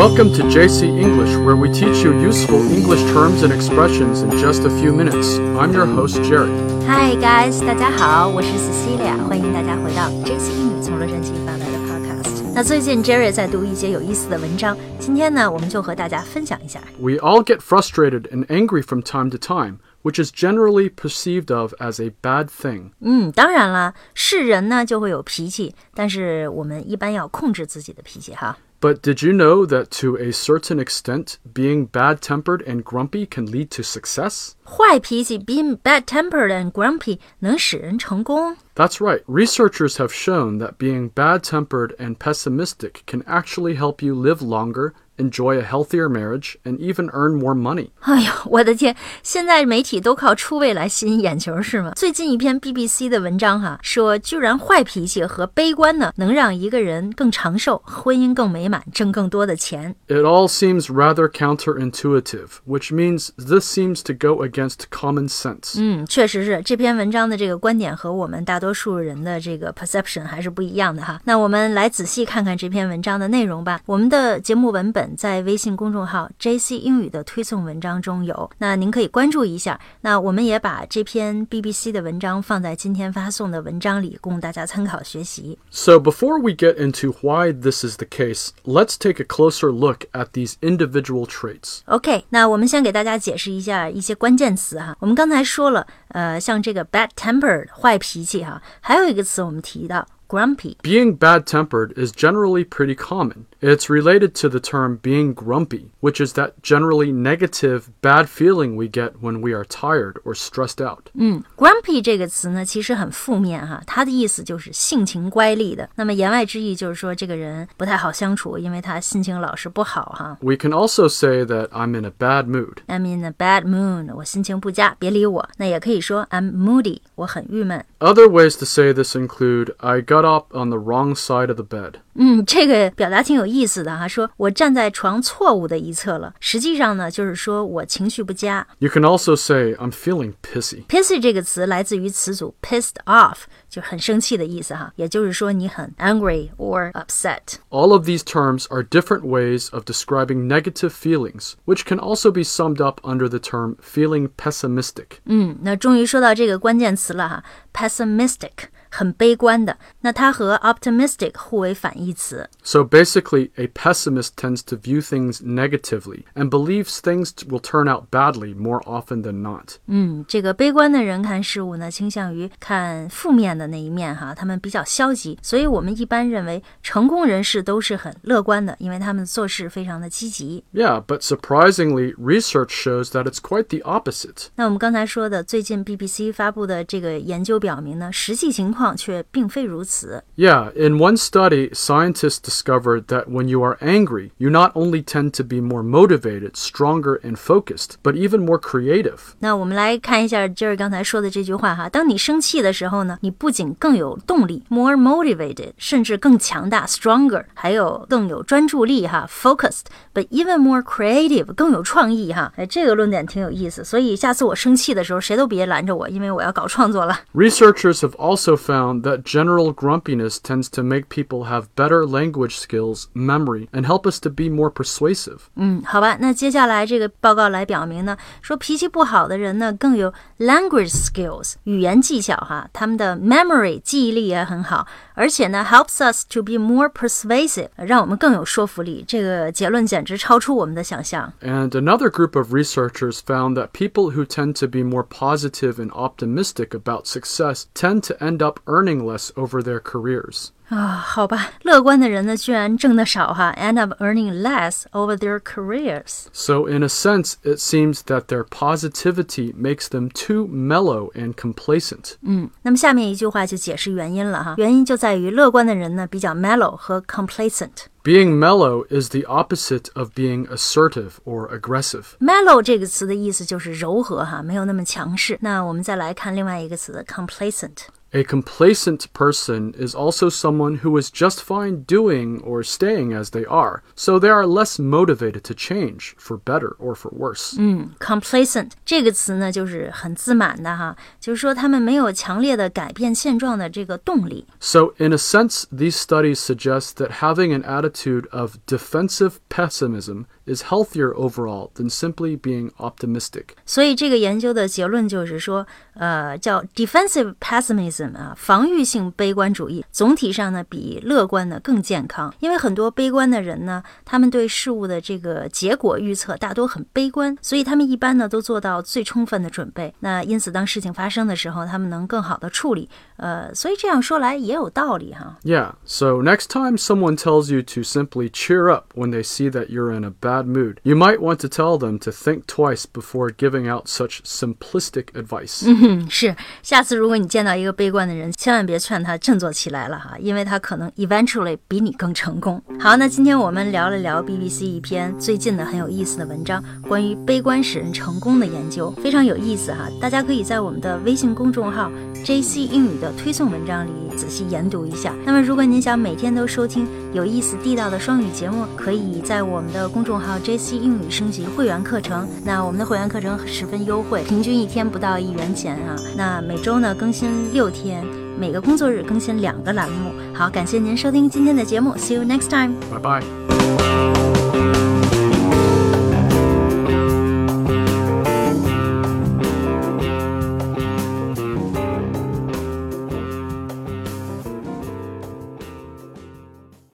Welcome to JC English, where we teach you useful English terms and expressions in just a few minutes. I'm your host, Jerry. Hi guys，大家好，我是 Cecilia，欢迎大家回到 JC 英语从洛杉矶发来的 Podcast。那最近 Jerry 在读一些有意思的文章，今天呢，我们就和大家分享一下。 We all get frustrated and angry from time to time, which is generally perceived of as a bad thing. 嗯，当然了，是人呢就会有脾气，但是我们一般要控制自己的脾气哈。 But did you know that to a certain extent, being bad tempered and grumpy can lead to success? 坏脾气，being bad-tempered and grumpy，能使人成功。 That's right. Researchers have shown that being bad tempered and pessimistic can actually help you live longer, enjoy a healthier marriage, and even earn more money. 哎呦，我的天！现在媒体都靠出位来吸引眼球是吗？最近一篇 BBC 的文章哈，说居然坏脾气和悲观呢，能让一个人更长寿，婚姻更美满，挣更多的钱。 It all seems rather counterintuitive, which means this seems to go against common sense. 嗯，确实是这篇文章的这个观点和我们大多数人的这个 perception 还是不一样的哈。那我们来仔细看看这篇文章的内容吧。我们的节目文本 在微信公众号 JC 英语的推送文章中有，那您可以关注一下。那我们也把这篇 BBC 的文章放在今天发送的文章里，供大家参考学习。 So, before we get into why this is the case, let's take a closer look at these individual traits. OK，那我们先给大家解释一下一些关键词哈。我们刚才说了，呃，像这个 bad tempered 坏脾气哈，还有一个词我们提到 grumpy。 Being bad tempered is generally pretty common. It's related to the term being grumpy, which is that generally negative, bad feeling we get when we are tired or stressed out. 嗯，grumpy 这个词呢，其实很负面哈，它的意思就是性情乖戾的。那么言外之意就是说这个人不太好相处，因为他心情老是不好哈。 We can also say that I'm in a bad mood. I'm in a bad mood，我心情不佳，别理我。那也可以说 I'm moody，我很郁闷。 Other ways to say this include I got up on the wrong side of the bed. 嗯，这个表达挺有意思的哈，说我站在床错误的一侧了。实际上呢，就是说我情绪不佳。 You can also say I'm feeling pissy. pissy 这个词来自于词组 pissed off，就很生气的意思哈，也就是说你很 angry or upset。 All of these terms are different ways of describing negative feelings, which can also be summed up under the term feeling pessimistic. 嗯，那终于说到这个关键词了哈，pessimistic， 很悲观的。那它和 optimistic 互为反义词。 So basically, a pessimist tends to view things negatively and believes things will turn out badly more often than not. 嗯，这个悲观的人看事物呢，倾向于看负面的那一面哈，他们比较消极。所以我们一般认为成功人士都是很乐观的，因为他们做事非常的积极。 Yeah, but surprisingly, research shows that it's quite the opposite. 那我们刚才说的，最近 BBC 发布的这个研究表明呢，实际情况 却并非如此。 Yeah, in one study, scientists discovered that when you are angry, you not only tend to be more motivated, stronger, and focused, but even more creative. 那我们来看一下 Jerry 刚才说的这句话哈，当你生气的时候呢，你不仅更有动力，more motivated，甚至更强大，stronger，还有更有专注力哈，focused，but even more creative，更有创意哈。哎，这个论点挺有意思，所以下次我生气的时候，谁都别拦着我，因为我要搞创作了。 Researchers have also found that general grumpiness tends to make people have better language skills, memory, and help us to be more persuasive. 嗯，好吧，那接下来这个报告来表明呢，说脾气不好的人呢更有 language skills 语言技巧哈，他们的 memory 记忆力也很好，而且呢 helps us to be more persuasive，让我们更有说服力。这个结论简直超出我们的想象。 And another group of researchers found that people who tend to be more positive and optimistic about success tend to end up earning less over their careers. 啊，好吧，乐观的人呢居然挣得少哈，end up earning less over their careers。 So, in a sense, it seems that their positivity makes them too mellow and complacent. 嗯，那么下面一句话就解释原因了哈，原因就在于乐观的人呢比较 mellow 和 complacent。 Being mellow is the opposite of being assertive or aggressive. mellow 这个词的意思就是柔和哈，没有那么强势。那我们再来看另外一个词 complacent。 A complacent person is also someone who is just fine doing or staying as they are, so they are less motivated to change for better or for worse. 嗯，complacent 这个词呢，就是很自满的哈，就是说他们没有强烈的改变现状的这个动力。 So, in a sense, these studies suggest that having an attitude of defensive pessimism is healthier overall than simply being optimistic. 所以这个研究的结论就是说，呃，叫 defensive pessimism 啊，防御性悲观主义，总体上呢比乐观的更健康。因为很多悲观的人呢，他们对事物的这个结果预测大多很悲观，所以他们一般呢都做到最充分的准备。那因此，当事情发生的时候，他们能更好的处理。呃，所以这样说来也有道理哈。 Yeah, so next time someone tells you to simply cheer up when they see that you're in a bad mood, you might want to tell them to think twice before giving out such simplistic advice. 嗯，是。下次如果你见到一个悲观的人，千万别劝他振作起来了哈，因为他可能 eventually 比你更成功。好，那今天我们聊了聊 BBC 一篇最近的很有意思的文章，关于悲观使人成功的研究，非常有意思哈。大家可以在我们的微信公众号 JC 英语的推送文章里仔细研读一下。那么，如果您想每天都收听有意思地道的双语节目，可以在我们的公众 号 JC 英语升级会员课程。那我们的会员课程十分优惠，平均一天不到一元钱啊。那每周呢更新六天，每个工作日更新两个栏目。好，感谢您收听今天的节目，See you next time。拜拜